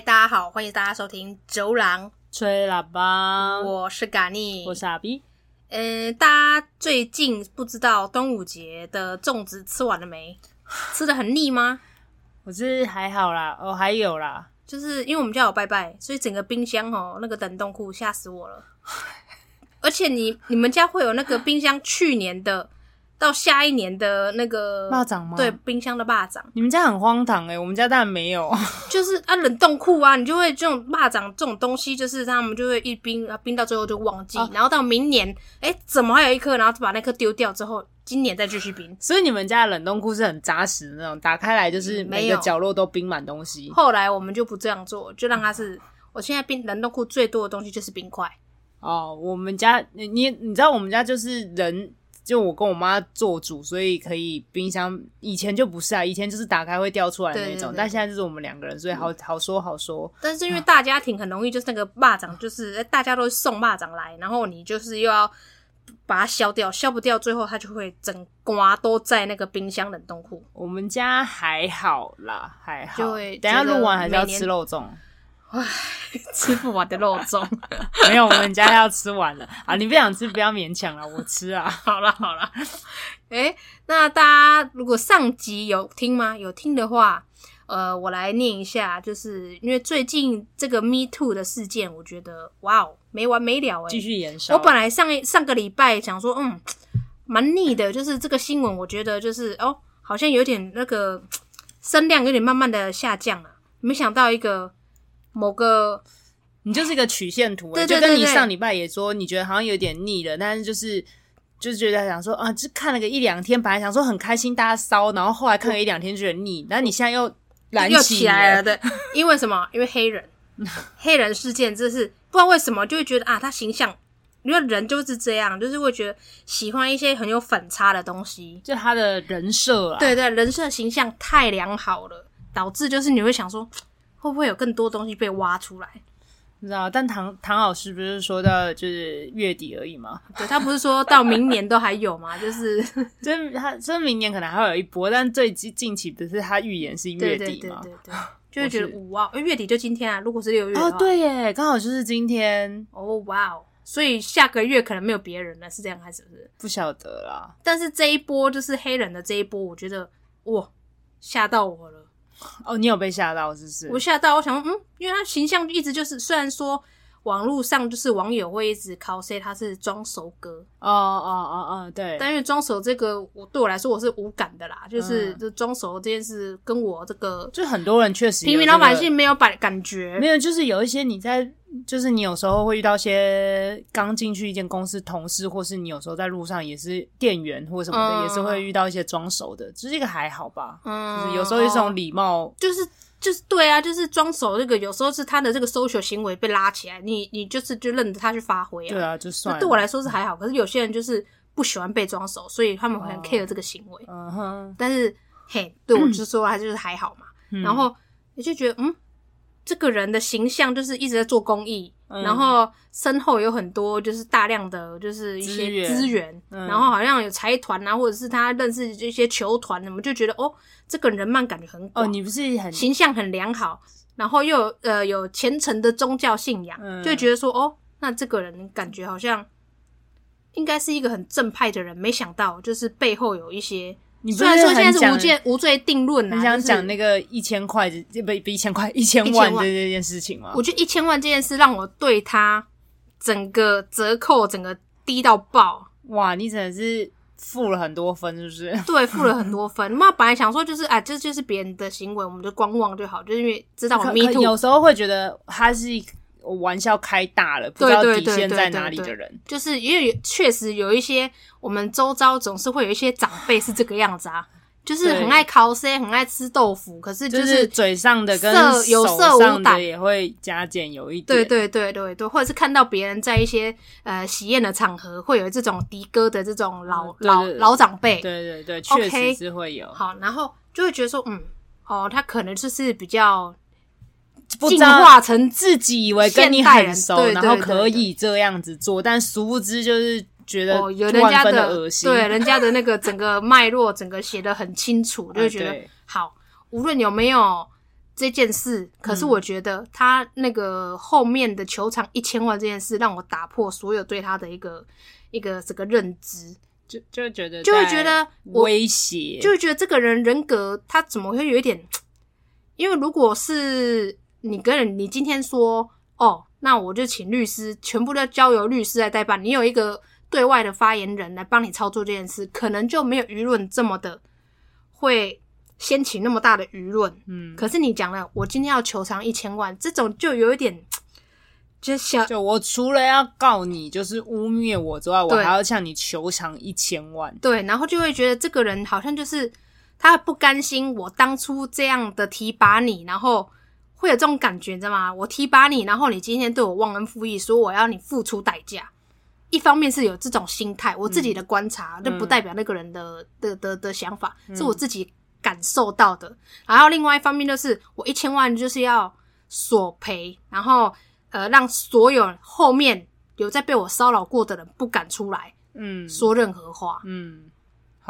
嗨，大家好，欢迎大家收听《走廊吹喇叭》，我是嘎尼，我是阿 B。嗯，大家最近不知道端午节的粽子吃完了没？吃的很腻吗？我是还好啦，哦，还有啦，就是因为我们家有拜拜，所以整个冰箱哦，那个冷冻库吓死我了。而且你 你们家会有那个冰箱去年的？到下一年的那个蚂蚱吗？对，冰箱的蚂蚱。你们家很荒唐哎、欸，我们家当然没有。就是啊，冷冻库啊，你就会这种蚂蚱这种东西，就是他们就会一冰啊，冰到最后就忘记，哦、然后到明年，哎、欸，怎么还有一颗？然后把那颗丢掉之后，今年再继续冰。所以你们家的冷冻库是很扎实的那种，打开来就是每个角落都冰满东西。后来我们就不这样做，就让它是，我现在冰冷冻库最多的东西就是冰块。哦，我们家你你你知道我们家就是人。就我跟我妈做主，所以可以冰箱以前就不是啊，以前就是打开会掉出来的那种，对对对，但现在就是我们两个人，所以好好说好说。但是因为大家庭很容易就是那个蚂蚱，就是大家都送蚂蚱来，然后你就是又要把它削掉，削不掉，最后它就会整瓜都在那个冰箱冷冻库。我们家还好啦，还好。就会等一下录完还是要吃肉粽。唉，吃不完的肉粽，没有，我们家要吃完了啊！你不想吃，不要勉强了，我吃啊！好了好了，哎、欸，那大家如果上集有听吗？有听的话，呃，我来念一下，就是因为最近这个 Me Too 的事件，我觉得哇哦，没完没了哎、欸，继续延烧。我本来上一上个礼拜想说，嗯，蛮腻的，就是这个新闻，我觉得就是哦，好像有点那个声量有点慢慢的下降了，没想到一个。某个，你就是一个曲线图，欸，对对对对，就跟你上礼拜也说，你觉得好像有点腻了，但是就是就是觉得想说啊，就看了个一两天，本来想说很开心，大家骚，然后后来看了一两天觉得腻，然后你现在又燃起，又起来了，对，因为什么？因为黑人，黑人事件，这是不知道为什么就会觉得啊，他形象，因为人就是这样，就是会觉得喜欢一些很有反差的东西，就他的人设啊，对对，人设形象太良好了，导致就是你会想说。会不会有更多东西被挖出来？你知道，但唐唐老师不是说到就是月底而已吗？对，他不是说到明年都还有吗？就是，真他说明年可能还会有一波，但最近近期不是他预言是月底吗？对对对对，就会觉得哇，月底就今天啊！如果是六月哦，对耶，刚好就是今天哦，哇哦！所以下个月可能没有别人了，是这样还是不是？不晓得啦。但是这一波就是黑人的这一波，我觉得哇，吓到我了。哦，你有被吓到是不是？我吓到，我想，嗯，因为他形象一直就是，虽然说网络上就是网友会一直 cos 他是装熟哥，哦哦哦哦，对，但因为装熟这个，我对我来说我是无感的啦，就是、嗯、就装熟这件事跟我这个，就很多人确实、这个、平民老百姓没有感感觉，没有，就是有一些你在。就是你有时候会遇到些刚进去一间公司同事，或是你有时候在路上也是店员或什么的，嗯、也是会遇到一些装熟的，只、就是这个还好吧？嗯，就是有时候一种礼貌，就是就是对啊，就是装熟这个有时候是他的这个 social 行为被拉起来，你你就是就任着他去发挥啊。对啊，就算了。对我来说是还好，可是有些人就是不喜欢被装熟，所以他们会很 care 这个行为。嗯哼，但是嘿，对我 就是说他就是还好嘛，嗯、然后你就觉得嗯。这个人的形象就是一直在做公益，嗯、然后身后有很多就是大量的就是一些资源，然后好像有财团啊，或者是他认识一些球团，我们就觉得哦，这个人脉感觉很广，哦，你不是很形象很良好，然后又有呃有虔诚的宗教信仰，嗯、就觉得说哦，那这个人感觉好像应该是一个很正派的人，没想到就是背后有一些。你虽然说现在是无罪无罪定论啊，你想讲那个一千块，这不不一千块一千万的这件事情吗？我觉得一千万这件事让我对他整个折扣整个低到爆。哇，你真的是付了很多分，是不是？对，付了很多分。那本来想说就是啊，这就是别人的行为，我们就观望就好，就是因为知道我 me too。有时候会觉得他是一个。玩笑开大了，不知道底线在哪里的人，就是因为确实有一些我们周遭总是会有一些长辈是这个样子啊，就是很爱 cos，很爱吃豆腐，可是就是，嘴上的跟色有色无胆也会加减有一点，对对对对对，或者是看到别人在一些呃喜宴的场合会有这种的哥的这种老、嗯、老老长辈，对对对，确实是会有。好，然后就会觉得说，嗯，哦，他可能就是比较。进化成自己以为跟你很熟，然后可以这样子做，但殊不知就是觉得有人家的恶心。对，人家的那个整个脉络，整个写得很清楚，就会觉得好。无论有没有这件事，可是我觉得他那个后面的球场一千万这件事，让我打破所有对他的一个一个这个认知，就就会觉得就会觉得威胁，就会觉得这个人人格他怎么会有一点？因为如果是你跟人，你今天说哦，那我就请律师，全部都交由律师来代办，你有一个对外的发言人来帮你操作这件事，可能就没有舆论这么的会。掀起那么大的舆论，嗯，可是你讲了，我今天要求偿一千万，这种就有一点，就想，就我除了要告你，就是污蔑我之外，我还要向你求偿一千万，对，然后就会觉得这个人好像就是他不甘心我当初这样的提拔你，然后会有这种感觉，你知道吗？我提拔你，然后你今天对我忘恩负义，说我要你付出代价，一方面是有这种心态，我自己的观察，那、嗯、不代表那个人的的的的想法，嗯、是我自己。感受到的，然后另外一方面就是我一千万就是要索赔，然后呃让所有后面有在被我骚扰过的人不敢出来，嗯，说任何话，嗯，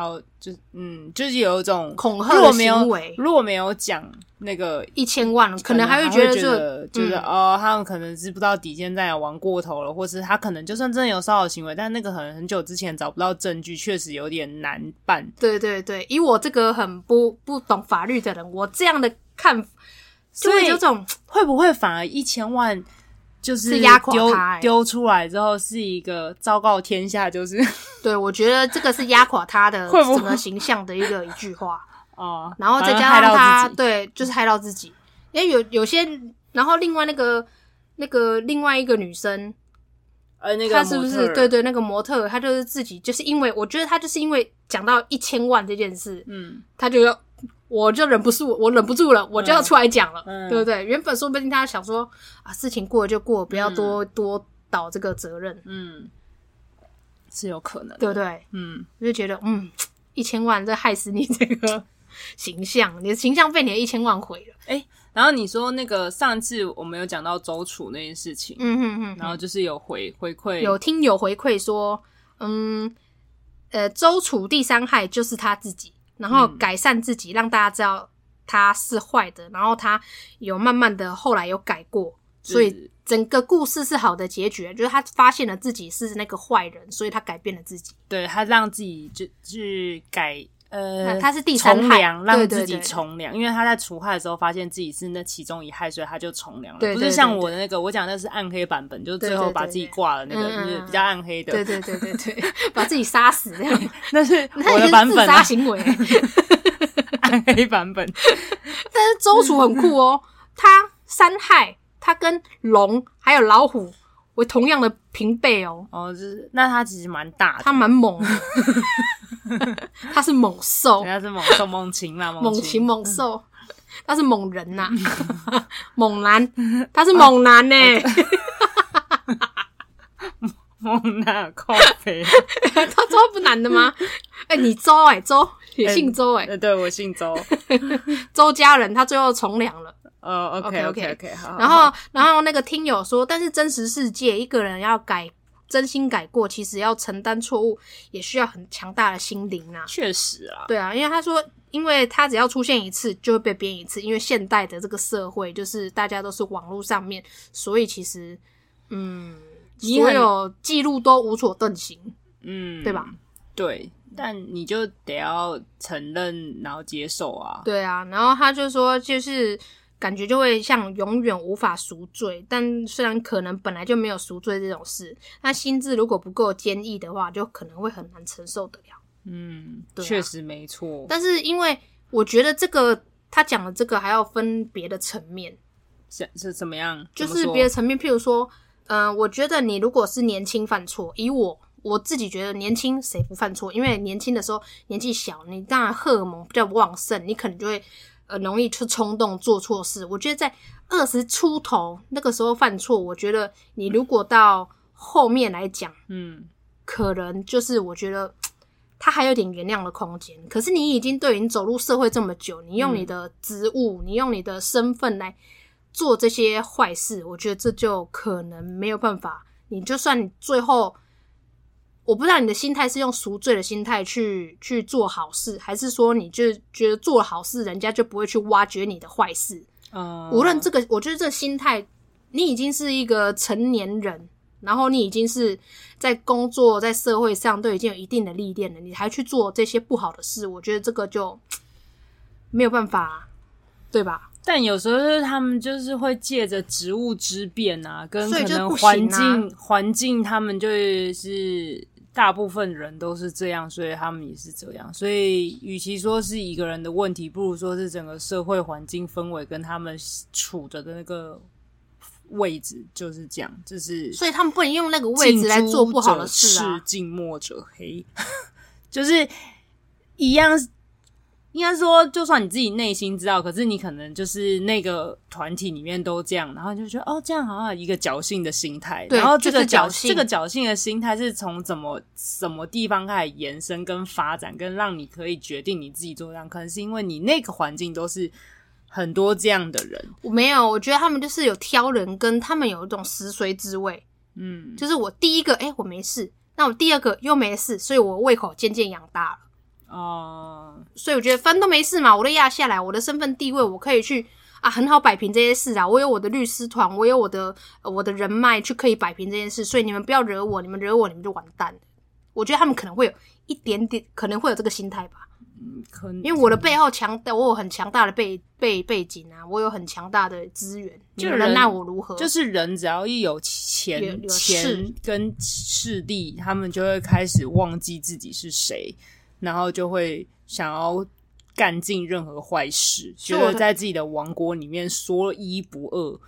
好，就嗯就是有一种恐吓的行为，如果没有讲那个一千万，可能还会觉得就觉得就是、嗯、哦，他们可能是不知道底线在哪玩过头了，或是他可能就算真的有骚扰行为，但那个可能很久之前找不到证据，确实有点难办。对对对，以我这个很不不懂法律的人，我这样的看，所以有种会不会反而一千万就是压垮他丢出来之后是一个昭告天下，就是 对我觉得这个是压垮他的整个形象的一个一句话。哦，然后再加上他，对，就是害到自己。因为有有些，然后另外那个那个另外一个女生，呃，那个她是不是对对那个模特，她就是自己，就是因为我觉得她就是因为讲到一千万这件事，嗯，她就要，我就忍不住，我忍不住了，我就要出来讲了，嗯，对不对？原本说不定他想说啊，事情过了就过，不要多多倒这个责任，嗯，是有可能，对不对？嗯，我就觉得，嗯，一千万这害死你这个。形象，你的形象被你的一千万毁了。哎、欸，然后你说那个上次我们有讲到周楚那件事情，嗯哼哼，然后就是有回回馈，有听友回馈说，嗯，呃，周楚第三害就是他自己，然后改善自己，嗯、让大家知道他是坏的，然后他有慢慢的后来有改过，所以整个故事是好的结局，就是他发现了自己是那个坏人，所以他改变了自己，对，他让自己就去改。呃，他是第三害，让自己从良，因为他在除害的时候发现自己是那其中一害，所以他就从良了。对，不是像我的那个，我讲的是暗黑版本，就是最后把自己挂了那个，就是比较暗黑的。对对对对对，把自己杀死这样。那是 我的版本，行为，暗黑版本。但是周楚很酷哦，他三害，他跟龙还有老虎。为同样的平辈哦，哦，就是那他其实蛮大的，他蛮猛的，他是猛兽，他是猛兽猛禽啦，猛禽。猛兽，他是猛人呐，猛男，他是猛男呢，猛男靠北，他周不男的吗？哎，你周哎，周也姓周哎，对，我姓周，周家人，他最后从良了。呃、uh,，OK OK OK，好。然后，然后那个听友说，但是真实世界一个人要改，真心改过，其实要承担错误，也需要很强大的心灵啊。确实啊，对啊，因为他说，因为他只要出现一次，就会被编一次。因为现代的这个社会，就是大家都是网络上面，所以其实，嗯，所有记录都无所遁形，嗯，对吧？对。但你就得要承认，然后接受啊。对啊，然后他就说，就是。感觉就会像永远无法赎罪，但虽然可能本来就没有赎罪这种事，那心智如果不够坚毅的话，就可能会很难承受得了。嗯，对啊，确实没错。但是因为我觉得这个他讲的这个还要分别的层面，是是怎么样？就是别的层面，譬如说，嗯、呃，我觉得你如果是年轻犯错，以我我自己觉得年轻谁不犯错？因为年轻的时候年纪小，你当然荷尔蒙比较旺盛，你可能就会。呃，容易去冲动做错事。我觉得在二十出头那个时候犯错，我觉得你如果到后面来讲，嗯，可能就是我觉得他还有点原谅的空间。可是你已经对你走入社会这么久，你用你的职务，嗯、你用你的身份来做这些坏事，我觉得这就可能没有办法。你就算你最后。我不知道你的心态是用赎罪的心态去去做好事，还是说你就觉得做好事，人家就不会去挖掘你的坏事？嗯，无论这个，我觉得这心态，你已经是一个成年人，然后你已经是在工作、在社会上都已经有一定的历练了，你还去做这些不好的事，我觉得这个就没有办法，对吧？但有时候就是他们就是会借着职务之便啊，跟可能环境环境，他们就是大部分人都是这样，所以他们也是这样。所以，与其说是一个人的问题，不如说是整个社会环境氛围跟他们处着的那个位置就是这样。就是，所以他们不能用那个位置来做不好的事啊。近墨者黑，就是一样。应该说，就算你自己内心知道，可是你可能就是那个团体里面都这样，然后就觉得哦，这样好像一个侥幸的心态。对，然后这个侥幸，这个侥幸的心态是从怎么什么地方开始延伸跟发展，跟让你可以决定你自己做这样，可能是因为你那个环境都是很多这样的人。我没有，我觉得他们就是有挑人，跟他们有一种食髓知味。嗯，就是我第一个，哎，我没事，那我第二个又没事，所以我胃口渐渐养大了。哦，uh, 所以我觉得分都没事嘛，我都压下来，我的身份地位，我可以去啊，很好摆平这些事啊。我有我的律师团，我有我的、呃、我的人脉去可以摆平这件事，所以你们不要惹我，你们惹我，你们就完蛋了。我觉得他们可能会有一点点，可能会有这个心态吧。嗯，可能，因为我的背后强大，我有很强大的背背背景啊，我有很强大的资源，就人奈我如何？就是人只要一有钱、钱跟势力，他们就会开始忘记自己是谁。然后就会想要干尽任何坏事，觉得在自己的王国里面说一不二。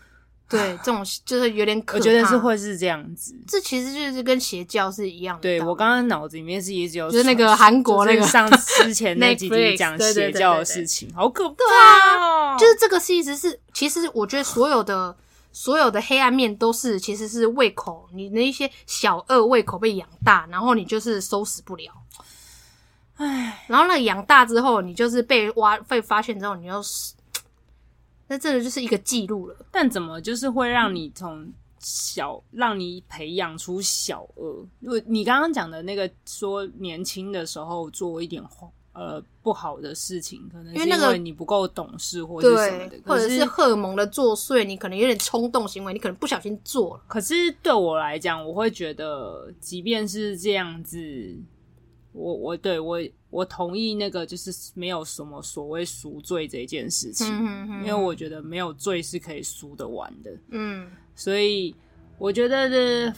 对，这种就是有点可怕。我觉得是会是这样子。这其实就是跟邪教是一样的。对，我刚刚脑子里面是一直有，就是那个韩国那个上之前那几集 讲邪教的事情，好可怕。就是这个是一直是，其实我觉得所有的所有的黑暗面都是其实是胃口，你的一些小恶胃口被养大，然后你就是收拾不了。唉，然后那个养大之后，你就是被挖被发现之后，你就是，那真的就是一个记录了。但怎么就是会让你从小让你培养出小恶？因为你刚刚讲的那个说年轻的时候做一点呃不好的事情，可能是因为你不够懂事或者什么的，或者是荷尔蒙的作祟，你可能有点冲动行为，你可能不小心做了。可是对我来讲，我会觉得，即便是这样子。我我对我我同意那个就是没有什么所谓赎罪这件事情，嗯、哼哼，因为我觉得没有罪是可以赎得完的。嗯，所以我觉得的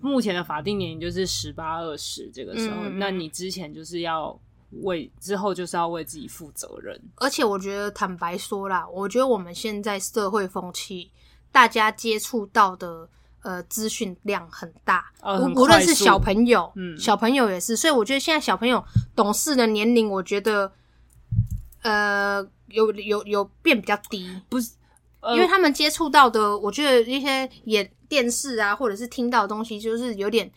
目前的法定年龄就是十八二十这个时候，嗯、那你之前就是要为之后就是要为自己负责任。而且我觉得坦白说啦，我觉得我们现在社会风气，大家接触到的。呃，资讯量很大，呃、很无论是小朋友，嗯，小朋友也是，所以我觉得现在小朋友懂事的年龄，我觉得，呃，有有有变比较低，不是，呃、因为他们接触到的，我觉得一些演电视啊，或者是听到的东西，就是有点。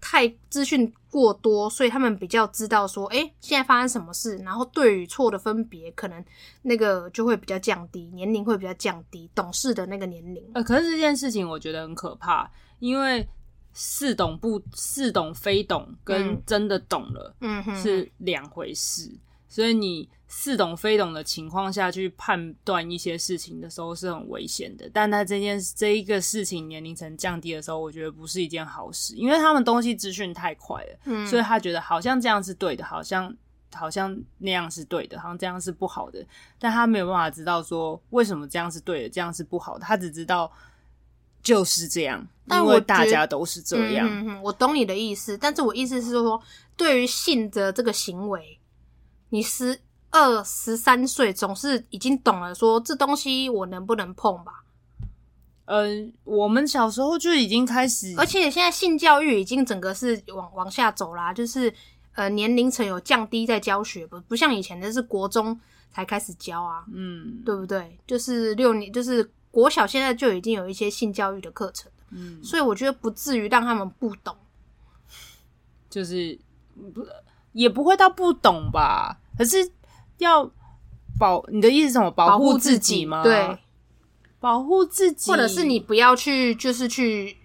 太资讯过多，所以他们比较知道说，哎，现在发生什么事，然后对与错的分别，可能那个就会比较降低，年龄会比较降低，懂事的那个年龄。呃，可是这件事情我觉得很可怕，因为似懂不似懂非懂，跟真的懂了，嗯，是两回事，嗯、所以你。似懂非懂的情况下去判断一些事情的时候是很危险的，但他这件这一个事情年龄层降低的时候，我觉得不是一件好事，因为他们东西资讯太快了，嗯，所以他觉得好像这样是对的，好像好像那样是对的，好像这样是不好的，但他没有办法知道说为什么这样是对的，这样是不好的，他只知道就是这样，因为大家都是这样。嗯嗯，我懂你的意思，但是我意思是说，对于性的这个行为，你是。二十三岁总是已经懂了，说这东西我能不能碰吧？呃，我们小时候就已经开始，而且现在性教育已经整个是往往下走啦，就是呃年龄层有降低在教学，不不像以前的是国中才开始教啊，嗯，对不对？就是六年，就是国小现在就已经有一些性教育的课程，嗯，所以我觉得不至于让他们不懂，就是不也不会到不懂吧？可是。要保你的意思是什么？保护自己吗？对，保护自己，或者是你不要去，就是去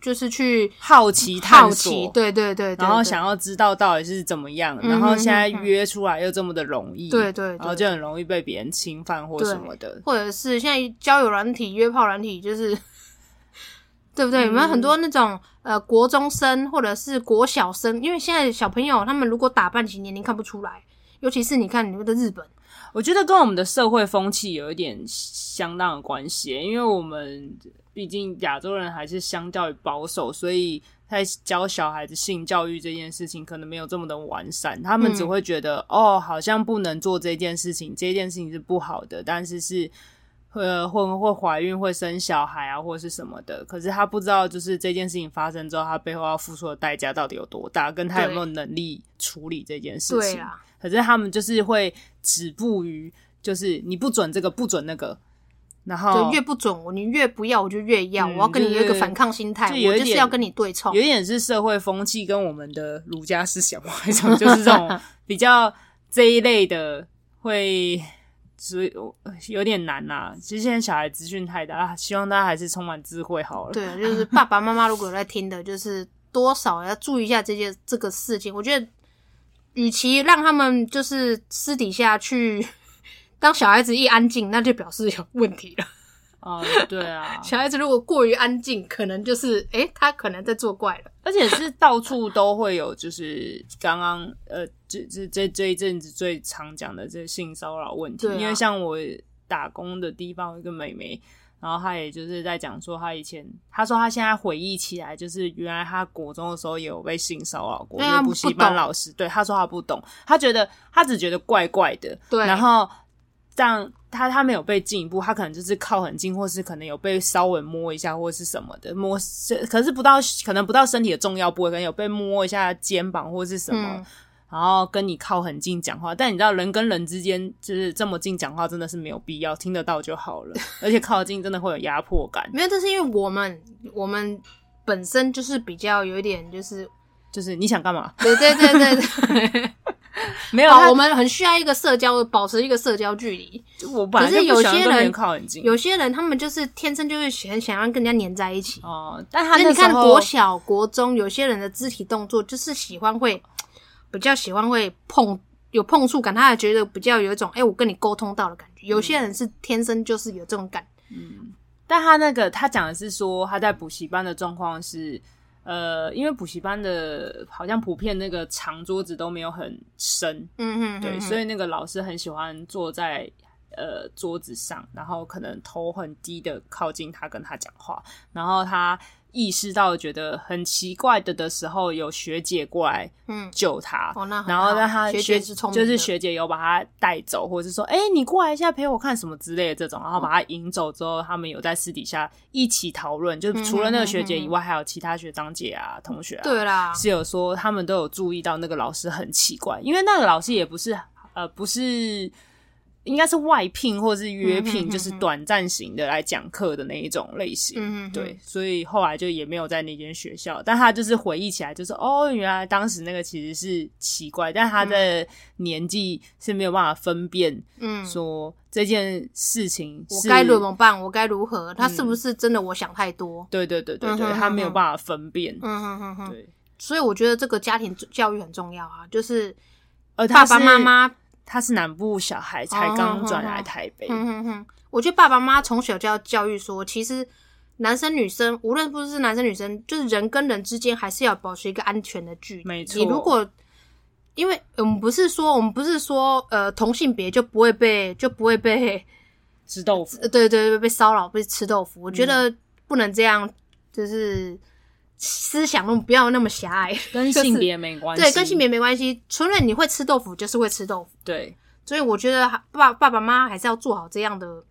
就是去好奇探索，对对对，然后想要知道到底是怎么样，然后现在约出来又这么的容易，对对，然后就很容易被别人侵犯或什么的，或者是现在交友软体、约炮软体，就是 对不对？有没有很多那种呃国中生或者是国小生？因为现在小朋友他们如果打扮起年龄看不出来，尤其是你看你们的日本。我觉得跟我们的社会风气有一点相当的关系，因为我们毕竟亚洲人还是相较于保守，所以在教小孩子性教育这件事情可能没有这么的完善。他们只会觉得、嗯、哦，好像不能做这件事情，这件事情是不好的，但是是呃会会怀孕、会生小孩啊，或者是什么的。可是他不知道，就是这件事情发生之后，他背后要付出的代价到底有多大，跟他有没有能力处理这件事情。可是他们就是会止步于，就是你不准这个，不准那个，然后就越不准我，你越不要，我就越要。嗯、我要跟你有一个反抗心态，就我就是要跟你对冲。有一点是社会风气跟我们的儒家思想嘛，一种就是这种 比较这一类的会，所以有点难呐、啊。其实现在小孩资讯太大，希望大家还是充满智慧好了。对，就是爸爸妈妈如果有在听的，就是多少要注意一下这些这个事情。我觉得。与其让他们就是私底下去，当小孩子一安静，那就表示有问题了。哦，对啊，小孩子如果过于安静，可能就是诶、欸，他可能在作怪了。而且是到处都会有，就是刚刚呃，这这这这一阵子最常讲的这性骚扰问题。啊、因为像我打工的地方有一个妹妹。然后他也就是在讲说，他以前他说他现在回忆起来，就是原来他国中的时候也有被性骚扰过，因为补习班老师。对，他说他不懂，他觉得他只觉得怪怪的。对，然后这样他他没有被进一步，他可能就是靠很近，或是可能有被稍微摸一下，或是什么的摸，可是不到可能不到身体的重要部位，可能有被摸一下肩膀或是什么。嗯然后跟你靠很近讲话，但你知道人跟人之间就是这么近讲话，真的是没有必要，听得到就好了。而且靠近真的会有压迫感。没有，这是因为我们我们本身就是比较有一点，就是就是你想干嘛？对对对对对，没有，我们很需要一个社交，保持一个社交距离。我本来就不喜欢跟人靠很近。有些人他们就是天生就是很想要跟人家黏在一起哦。但他那你看国小国中有些人的肢体动作就是喜欢会。比较喜欢会碰有碰触感，他还觉得比较有一种哎、欸，我跟你沟通到的感觉。有些人是天生就是有这种感，嗯。但他那个他讲的是说他在补习班的状况是，呃，因为补习班的好像普遍那个长桌子都没有很深，嗯嗯，对，所以那个老师很喜欢坐在呃桌子上，然后可能头很低的靠近他跟他讲话，然后他。意识到觉得很奇怪的的时候，有学姐过来救他，嗯哦、然后让他学姐是就是学姐有把他带走，或者是说，哎、欸，你过来一下陪我看什么之类的这种，然后把他引走之后，他们有在私底下一起讨论，就除了那个学姐以外，还有其他学长姐啊、同学啊，对啦，是有说他们都有注意到那个老师很奇怪，因为那个老师也不是呃不是。应该是外聘或是约聘，就是短暂型的来讲课的那一种类型。对，所以后来就也没有在那间学校。但他就是回忆起来，就是哦，原来当时那个其实是奇怪，但他的年纪是没有办法分辨，嗯，说这件事情是我该怎么办，我该如何？他是不是真的？我想太多。对对对对对，他没有办法分辨。嗯哼哼哼。对，所以我觉得这个家庭教育很重要啊，就是呃，爸爸妈妈。他是南部小孩，才刚转来台北。嗯哼哼，我觉得爸爸妈妈从小就要教育说，其实男生女生，无论不是男生女生，就是人跟人之间，还是要保持一个安全的距离。没错。你如果，因为我们不是说，我们不是说，呃，同性别就不会被就不会被吃豆腐。对对对，被骚扰，被吃豆腐。我觉得不能这样，就是。思想都不要那么狭隘，跟性别没关系。对，跟性别没关系。除了你会吃豆腐，就是会吃豆腐。对，所以我觉得爸爸爸妈妈还是要做好这样的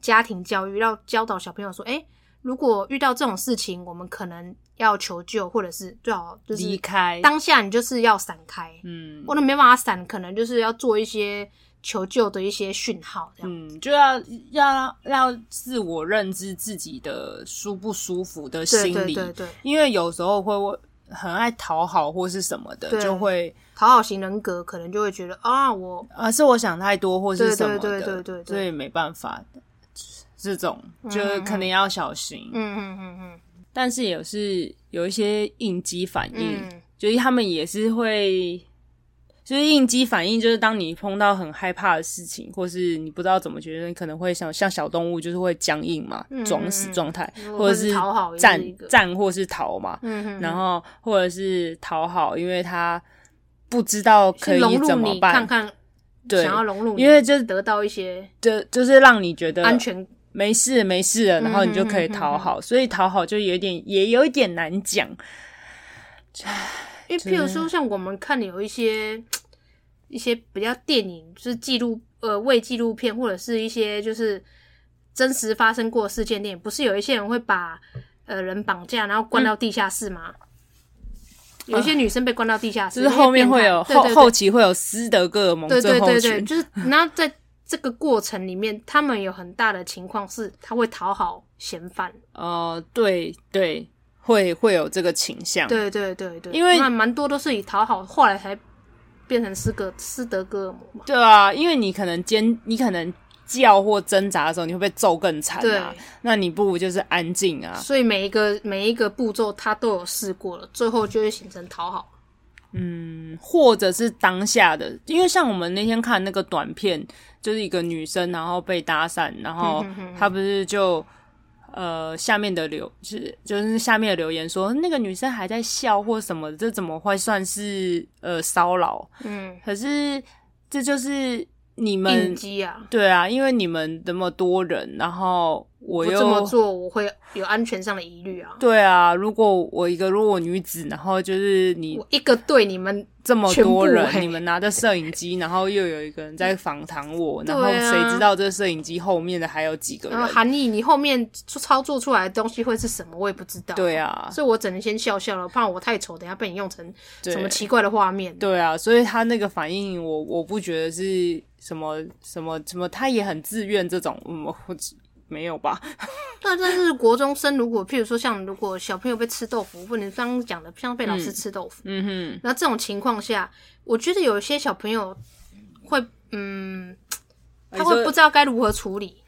家庭教育，要教导小朋友说：哎，如果遇到这种事情，我们可能要求救，或者是最好就是离开。当下你就是要闪开，嗯，或者没办法闪，可能就是要做一些。求救的一些讯号，嗯，就要要要自我认知自己的舒不舒服的心理，对对对对，因为有时候会很爱讨好或是什么的，就会讨好型人格，可能就会觉得啊，我啊是我想太多或是什么的，对对对对。对对，所以没办法，这种就肯定要小心，嗯嗯嗯嗯。但是也是有一些应激反应，嗯、就是他们也是会。就是应激反应，就是当你碰到很害怕的事情，或是你不知道怎么觉得，你可能会想像小动物，就是会僵硬嘛，装死状态，或者是战战或是逃嘛，嗯、哼然后或者是讨好，因为他不知道可以怎么办，看看对，想要融入，因为就是得到一些，就就是让你觉得安全，没事没事了，然后你就可以讨好，所以讨好就有点也有一点难讲。因为譬如说，像我们看有一些一些比较电影，就是纪录呃为纪录片，或者是一些就是真实发生过事件电影，不是有一些人会把呃人绑架，然后关到地下室吗？嗯、有一些女生被关到地下室，就是后面会有后后期会有斯德哥尔蒙症候群，对对对对，就是然后在这个过程里面，他们有很大的情况是他会讨好嫌犯。哦、呃，对对。会会有这个倾向，对对对对，因为蛮多都是以讨好，后来才变成斯格斯德哥尔摩嘛。对啊，因为你可能尖，你可能叫或挣扎的时候，你会被揍更惨啊。对那你不如就是安静啊。所以每一个每一个步骤他都有试过了，最后就会形成讨好。嗯，或者是当下的，因为像我们那天看那个短片，就是一个女生然后被搭讪，然后她不是就。呃，下面的留是就是下面的留言说那个女生还在笑或什么，这怎么会算是呃骚扰？嗯，可是这就是你们啊，对啊，因为你们那么多人，然后。我又这么做，我会有安全上的疑虑啊。对啊，如果我一个弱女子，然后就是你我一个对你们这么多人，你们拿着摄影机，然后又有一个人在访谈我，啊、然后谁知道这摄影机后面的还有几个人？韩毅，你后面操作出来的东西会是什么？我也不知道。对啊，所以我只能先笑笑了，怕我太丑，等下被你用成什么奇怪的画面对。对啊，所以他那个反应我，我我不觉得是什么什么什么，他也很自愿这种，嗯，我。没有吧？那但是国中生，如果譬如说像如果小朋友被吃豆腐，或者你刚刚讲的像被老师吃豆腐，嗯哼，那这种情况下，我觉得有一些小朋友会，嗯，他会不知道该如何处理，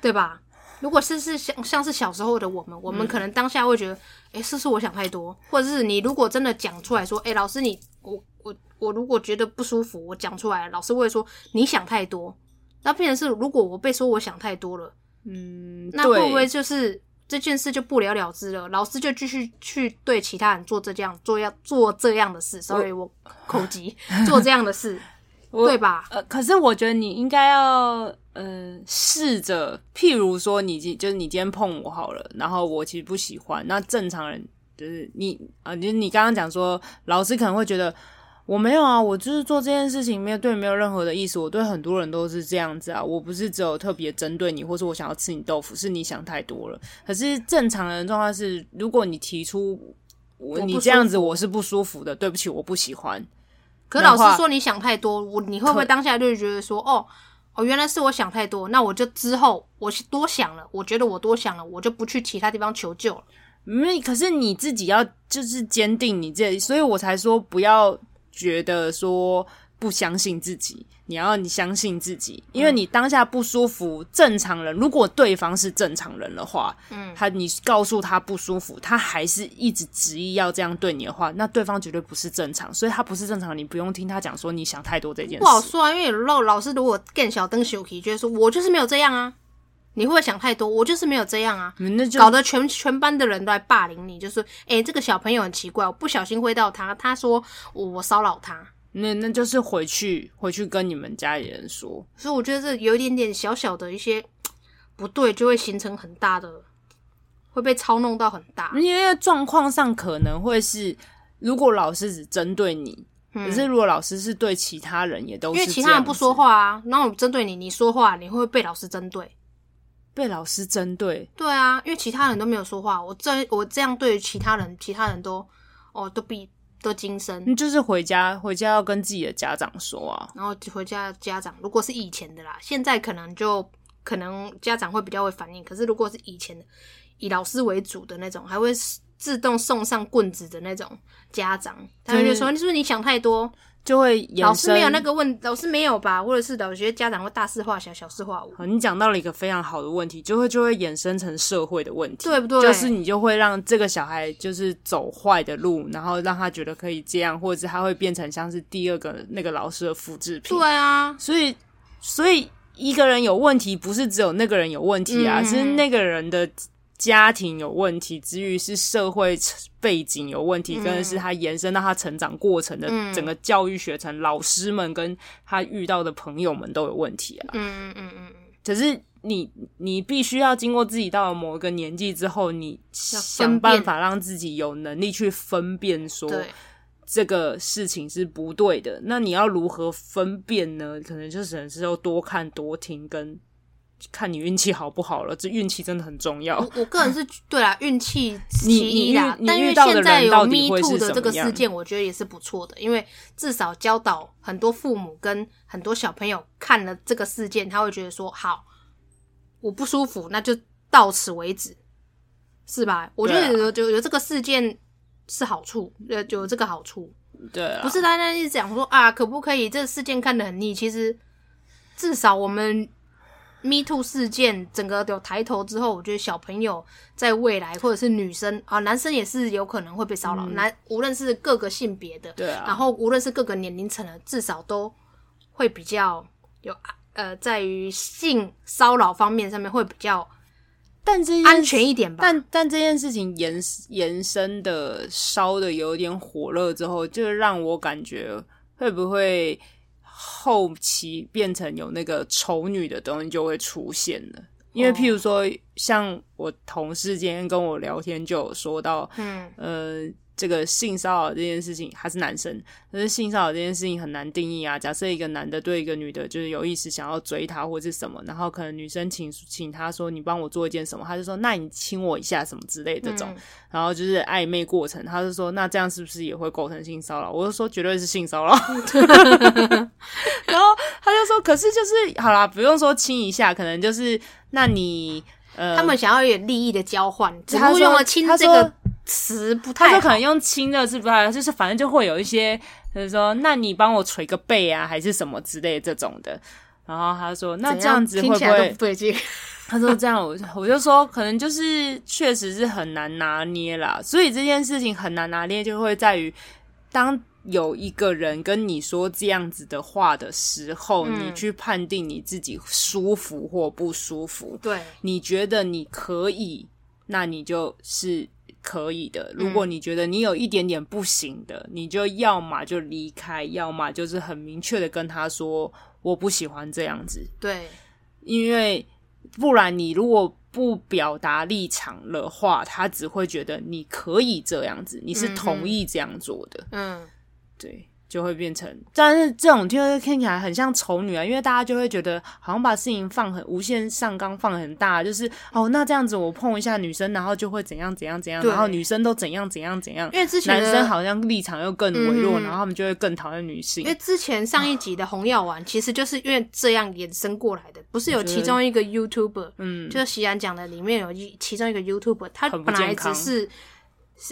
对吧？如果是是像像是小时候的我们，我们可能当下会觉得，哎，是不是我想太多？或者是你如果真的讲出来说，哎，老师你我我我如果觉得不舒服，我讲出来，老师会说你想太多。那变成是如果我被说我想太多了。嗯，那会不会就是这件事就不了了之了？老师就继续去对其他人做这样做要做这样的事，sorry，我口急，做这样的事，对吧？呃，可是我觉得你应该要嗯试着，譬如说你今就是你今天碰我好了，然后我其实不喜欢，那正常人就是你啊，就是你刚刚讲说老师可能会觉得。我没有啊，我就是做这件事情没有对没有任何的意思。我对很多人都是这样子啊，我不是只有特别针对你，或是我想要吃你豆腐，是你想太多了。可是正常人状态是，如果你提出我你这样子，我是不舒服的。对不起，我不喜欢。可老师说你想太多，我你会不会当下就觉得说，哦哦，原来是我想太多，那我就之后我多想了，我觉得我多想了，我就不去其他地方求救了。没，可是你自己要就是坚定你这，所以我才说不要。觉得说不相信自己，你要你相信自己，因为你当下不舒服。嗯、正常人如果对方是正常人的话，嗯，他你告诉他不舒服，他还是一直执意要这样对你的话，那对方绝对不是正常，所以他不是正常，你不用听他讲说你想太多这件事。不好说啊，因为老老师如果更小灯小皮，觉得说我就是没有这样啊。你会想太多？我就是没有这样啊，那就搞得全全班的人都在霸凌你，就是哎、欸，这个小朋友很奇怪，我不小心挥到他，他说我我骚扰他，那那就是回去回去跟你们家里人说。所以我觉得这有一点点小小的一些不对，就会形成很大的，会被操弄到很大。因为状况上可能会是，如果老师只针对你，嗯、可是如果老师是对其他人也都是，因为其他人不说话啊，然后针对你，你说话，你会被老师针对？被老师针对，对啊，因为其他人都没有说话，我这我这样对其他人，其他人都哦都比都精神，就是回家回家要跟自己的家长说啊，然后回家家长如果是以前的啦，现在可能就可能家长会比较会反应，可是如果是以前的以老师为主的那种，还会自动送上棍子的那种家长，他们就说、嗯、你是不是你想太多？就会老师没有那个问，老师没有吧？或者是的，我觉得家长会大事化小，小事化无。你讲到了一个非常好的问题，就会就会衍生成社会的问题，对不对？就是你就会让这个小孩就是走坏的路，然后让他觉得可以这样，或者是他会变成像是第二个那个老师的复制品。对啊，所以所以一个人有问题，不是只有那个人有问题啊，嗯、是那个人的。家庭有问题之余，是社会背景有问题，跟、嗯、是他延伸到他成长过程的整个教育学程，嗯、老师们跟他遇到的朋友们都有问题啊。嗯嗯嗯嗯。可是你你必须要经过自己到了某一个年纪之后，你想办法让自己有能力去分辨说这个事情是不对的。那你要如何分辨呢？可能就只能是要多看多听跟。看你运气好不好了，这运气真的很重要。我，我个人是 对啊，运气其一啦。但因为现在有 Me Too 的这个事件，我觉得也是不错的，因为至少教导很多父母跟很多小朋友看了这个事件，他会觉得说：好，我不舒服，那就到此为止，是吧？我觉得有有有这个事件是好处，呃，有这个好处。对啊，不是单单一直讲说啊，可不可以？这个事件看得很腻，其实至少我们。Me Too 事件整个有抬头之后，我觉得小朋友在未来，或者是女生啊，男生也是有可能会被骚扰。嗯、男无论是各个性别的，对啊，然后无论是各个年龄层的，至少都会比较有呃，在于性骚扰方面上面会比较，但这安全一点吧。但但这件事情延延伸的烧的有点火热之后，就让我感觉会不会？后期变成有那个丑女的东西就会出现了，因为譬如说，像我同事今天跟我聊天就有说到，嗯，呃。这个性骚扰这件事情还是男生，可是性骚扰这件事情很难定义啊。假设一个男的对一个女的，就是有意识想要追她或者是什么，然后可能女生请请他说你帮我做一件什么，他就说那你亲我一下什么之类的这种，嗯、然后就是暧昧过程，他就说那这样是不是也会构成性骚扰？我就说绝对是性骚扰。然后他就说可是就是好啦，不用说亲一下，可能就是那你呃，他们想要有点利益的交换，只不过用了亲这个。词不太，他说可能用轻的是不太，就是反正就会有一些，就是说，那你帮我捶个背啊，还是什么之类这种的。然后他说，那这样子会不会不对劲？他说这样我，我我就说，可能就是确实是很难拿捏啦。所以这件事情很难拿捏，就会在于当有一个人跟你说这样子的话的时候，嗯、你去判定你自己舒服或不舒服。对，你觉得你可以，那你就是。可以的，如果你觉得你有一点点不行的，嗯、你就要么就离开，要么就是很明确的跟他说我不喜欢这样子。对，因为不然你如果不表达立场的话，他只会觉得你可以这样子，你是同意这样做的。嗯，嗯，对。就会变成，但是这种听听起来很像丑女啊，因为大家就会觉得好像把事情放很无限上纲，放很大，就是哦，那这样子我碰一下女生，然后就会怎样怎样怎样，然后女生都怎样怎样怎样，因为之前男生好像立场又更微弱，嗯、然后他们就会更讨厌女性。因为之前上一集的红药丸，其实就是因为这样衍生过来的，不是有其中一个 YouTuber，嗯，就是席然讲的里面有一其中一个 YouTuber，他本来只是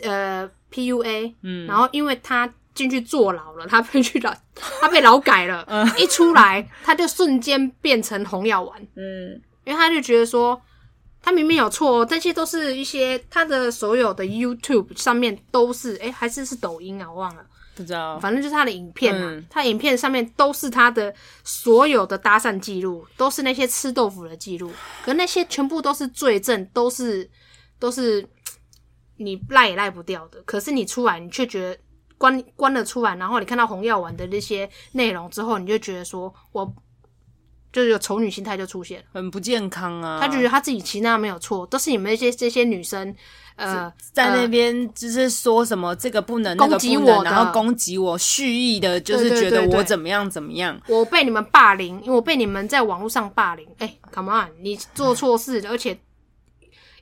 呃 PUA，嗯，然后因为他。进去坐牢了，他被去劳，他被劳改了。嗯，一出来他就瞬间变成红药丸。嗯，因为他就觉得说，他明明有错，这些都是一些他的所有的 YouTube 上面都是，诶，还是是抖音啊，我忘了，不知道，反正就是他的影片嘛，嗯、他影片上面都是他的所有的搭讪记录，都是那些吃豆腐的记录，可那些全部都是罪证，都是都是你赖也赖不掉的。可是你出来，你却觉得。关关了出来，然后你看到红药丸的那些内容之后，你就觉得说，我就是有丑女心态就出现了，很不健康啊。他就觉得他自己其实那样没有错，都是你们那些这些女生，呃，在那边就是说什么这个不能，那个不能，攻击我，然后攻击我，蓄意的就是觉得我怎么样怎么样。我被你们霸凌，因为我被你们在网络上霸凌。哎，come on，你做错事，而且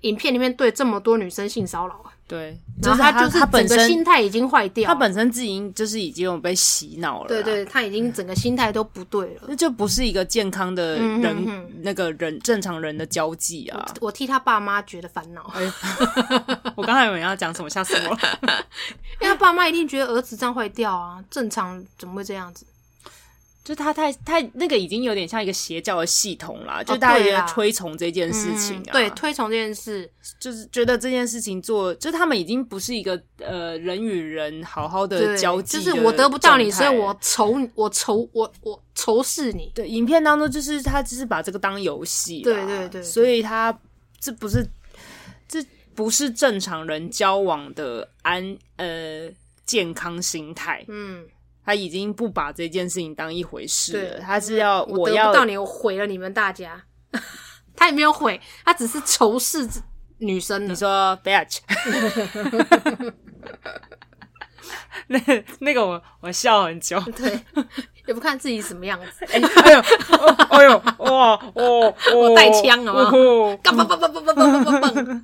影片里面对这么多女生性骚扰。对，然后他就是他本身心态已经坏掉，他本身自己就是已经有被洗脑了，对对，他已经整个心态都不对了，那就不是一个健康的人，嗯、哼哼那个人正常人的交际啊我！我替他爸妈觉得烦恼。欸、我刚才以为要讲什么，吓死我了！因为他爸妈一定觉得儿子这样坏掉啊，正常怎么会这样子？就他太太那个已经有点像一个邪教的系统啦，就大家也推崇这件事情啊，嗯、对，推崇这件事，就是觉得这件事情做，就他们已经不是一个呃人与人好好的交际，就是我得不到你，所以我仇我仇我我仇视你。对，影片当中就是他只是把这个当游戏，对对对，对，所以他这不是这不是正常人交往的安呃健康心态，嗯。他已经不把这件事情当一回事了，他是要我得不到你，我毁了你们大家。他也没有毁，他只是仇视女生。你说，贝阿奇？那那个我我笑很久，对，也不看自己什么样子。哎呦，哎呦，哇哦哦，我带枪啊！嘣嘣嘣嘣嘣嘣嘣嘣。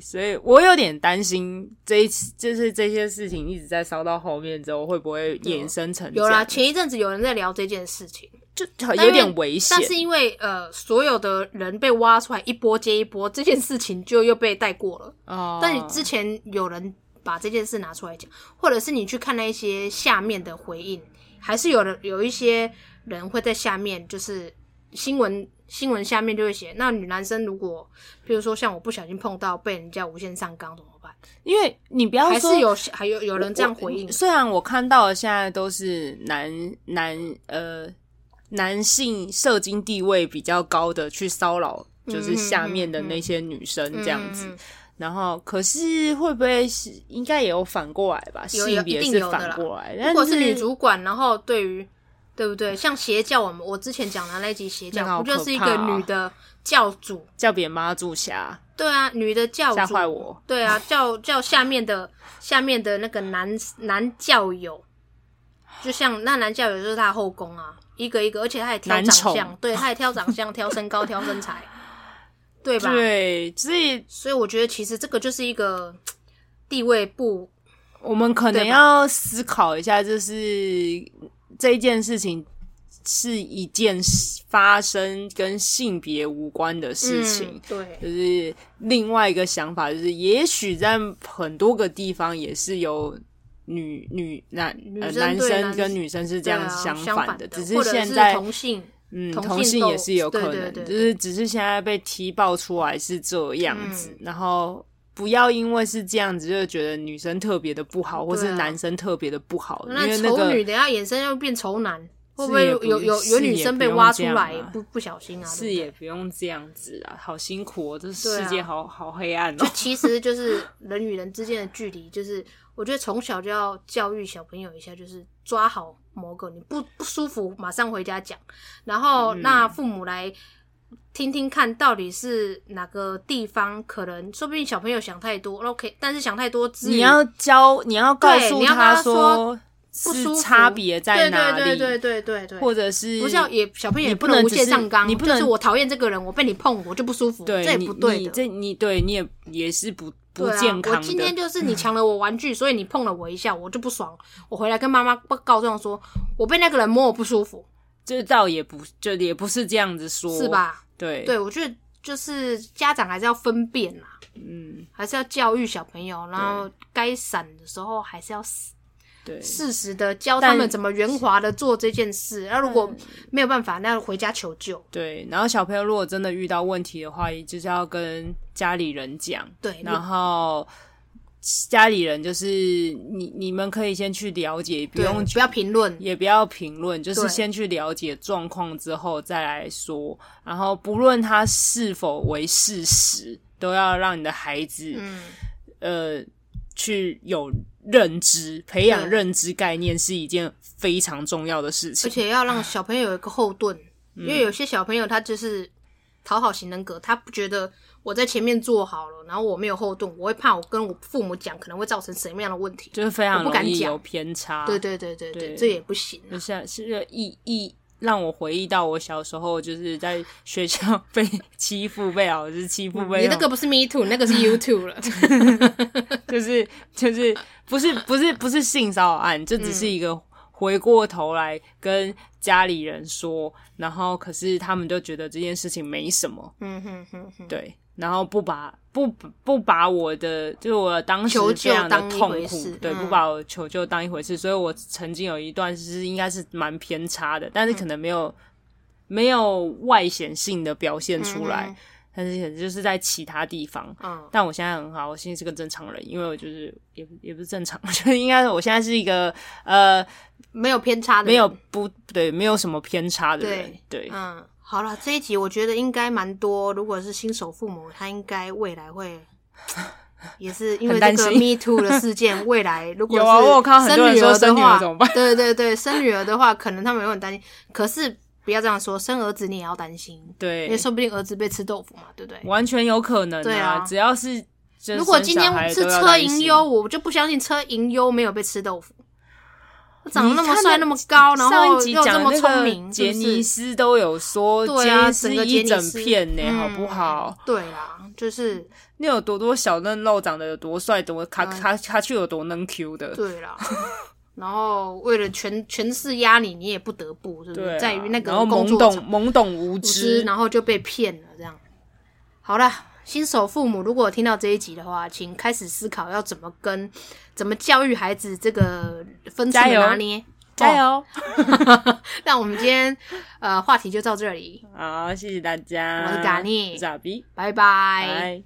所以我有点担心这一次，就是这些事情一直在烧到后面之后，会不会衍生成有啦，前一阵子有人在聊这件事情，就有点危险。但是因为呃，所有的人被挖出来一波接一波，这件事情就又被带过了。哦。但你之前有人把这件事拿出来讲，或者是你去看那一些下面的回应，还是有的有一些人会在下面就是新闻。新闻下面就会写，那女男生如果，比如说像我不小心碰到被人家无限上纲怎么办？因为你不要说，还是有还有有人这样回应。虽然我看到的现在都是男男呃男性社经地位比较高的去骚扰，就是下面的那些女生这样子。嗯嗯嗯、然后，可是会不会是应该也有反过来吧？性别是反过来，如果是女主管，然后对于。对不对？像邪教，我们我之前讲的那集邪教，不就是一个女的教主 叫别人妈祖侠？对啊，女的教主吓坏我。对啊，叫叫下面的下面的那个男男教友，就像那男教友就是他后宫啊，一个一个，而且他也挑长相，宠对，他也挑长相、挑身高、挑身材，对吧？对，所以所以我觉得其实这个就是一个地位不，我们可能要思考一下，就是。这一件事情是一件发生跟性别无关的事情，嗯、对，就是另外一个想法，就是也许在很多个地方也是有女女男呃男生跟女生是这样相反的，只是现在同性嗯同性也是有可能，就是只是现在被踢爆出来是这样子，嗯、然后。不要因为是这样子就觉得女生特别的不好，或是男生特别的不好。那丑女等下衍生又变丑男，会不会有有有，女生被挖出来不不小心啊？是也不用这样子啊，好辛苦哦，这世界好好黑暗哦。就其实就是人与人之间的距离，就是我觉得从小就要教育小朋友一下，就是抓好某个你不不舒服，马上回家讲，然后那父母来。听听看到底是哪个地方可能，说不定小朋友想太多，OK，但是想太多，你要教，你要告诉他说，不舒服。差别在哪里？对对对对对对，或者是不是要也小朋友也不能无限上纲，你不能是我讨厌这个人，我被你碰我就不舒服，这也不对的，这你对你也也是不不健康的。我今天就是你抢了我玩具，所以你碰了我一下，我就不爽，我回来跟妈妈告状说，我被那个人摸我不舒服，这倒也不就也不是这样子说，是吧？对，对我觉得就是家长还是要分辨啦，嗯，还是要教育小朋友，然后该闪的时候还是要对适时的教他们怎么圆滑的做这件事。那如果没有办法，那回家求救。对，然后小朋友如果真的遇到问题的话，也就是要跟家里人讲。对，然后。家里人就是你，你们可以先去了解，不用不要评论，也不要评论，就是先去了解状况之后再来说。然后不论它是否为事实，都要让你的孩子，嗯、呃，去有认知，培养认知概念是一件非常重要的事情。而且要让小朋友有一个后盾，嗯、因为有些小朋友他就是讨好型人格，他不觉得。我在前面做好了，然后我没有后盾，我会怕我跟我父母讲，可能会造成什么样的问题，就是非常不敢讲有偏差。对对对对对，对这也不行。就像是一一让我回忆到我小时候就是在学校被欺负、被老师欺负、被你那个不是 Me Too，那个是 You Too 了，就是就是不是不是不是性骚扰案，这只是一个回过头来跟家里人说，然后可是他们就觉得这件事情没什么，嗯哼哼哼，对。然后不把不不把我的就我当时这样的痛苦，对，不把我求救当一回事，所以我曾经有一段是应该是蛮偏差的，但是可能没有没有外显性的表现出来，但是也就是在其他地方。但我现在很好，我现在是个正常人，因为我就是也也不是正常，就应该是我现在是一个呃没有偏差的，没有不对，没有什么偏差的人，对，嗯。好了，这一集我觉得应该蛮多。如果是新手父母，他应该未来会 也是因为这个 Me Too 的事件，未来如果是生女儿的话，对对对，生女儿的话，可能他们有点担心。可是不要这样说，生儿子你也要担心，对，因为说不定儿子被吃豆腐嘛，对不对？完全有可能，对啊，只要是如果今天是车银优，我就不相信车银优没有被吃豆腐。长得那么帅那么高，然后又这么聪明，杰尼斯都有说，对啊，整个一整片呢，好不好？对啊，就是你有多多小嫩肉，长得有多帅，多卡卡卡去有多能 Q 的。对啦，然后为了权权势压你，你也不得不，是不是？在于那个懵懂懵懂无知，然后就被骗了，这样。好了。新手父母如果听到这一集的话，请开始思考要怎么跟怎么教育孩子这个分寸拿捏。加油！那我们今天呃话题就到这里。好，谢谢大家。我是咖喱，傻逼，拜拜。